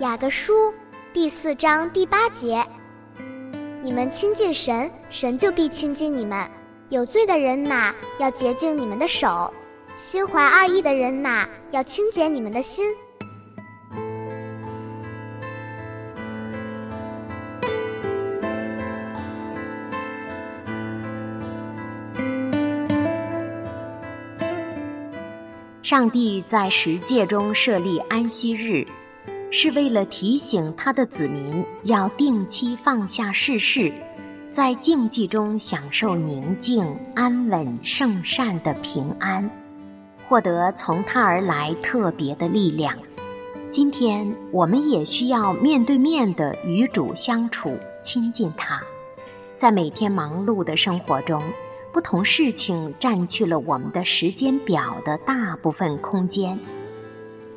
雅各书第四章第八节：你们亲近神，神就必亲近你们。有罪的人哪，要洁净你们的手；心怀二意的人哪，要清洁你们的心。上帝在十诫中设立安息日。是为了提醒他的子民要定期放下世事，在静寂中享受宁静、安稳、圣善的平安，获得从他而来特别的力量。今天我们也需要面对面的与主相处，亲近他。在每天忙碌的生活中，不同事情占据了我们的时间表的大部分空间。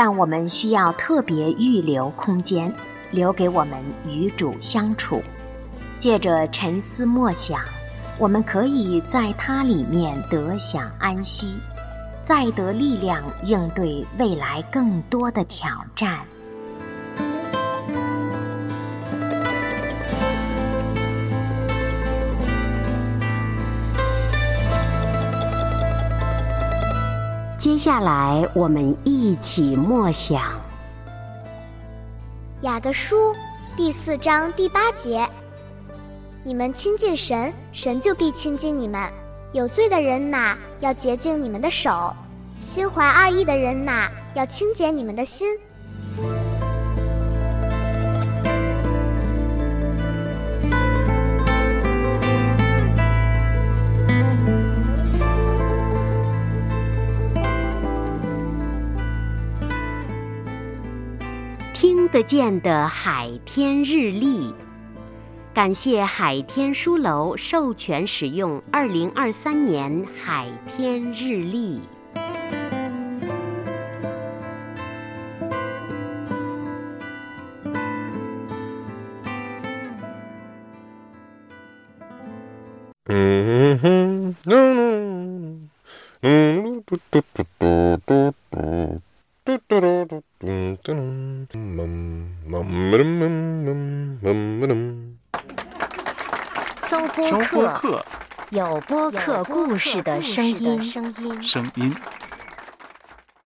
但我们需要特别预留空间，留给我们与主相处。借着沉思默想，我们可以在它里面得享安息，再得力量应对未来更多的挑战。接下来，我们一起默想《雅各书》第四章第八节：你们亲近神，神就必亲近你们。有罪的人呐，要洁净你们的手；心怀二意的人呐，要清洁你们的心。听得见的海天日历，感谢海天书楼授权使用二零二三年海天日历。嗯哼，嗯嗯，嗯嘟嘟嘟嘟嘟嘟嘟嘟嘟嘟嘟。搜播客，有播客故事的声音。声音。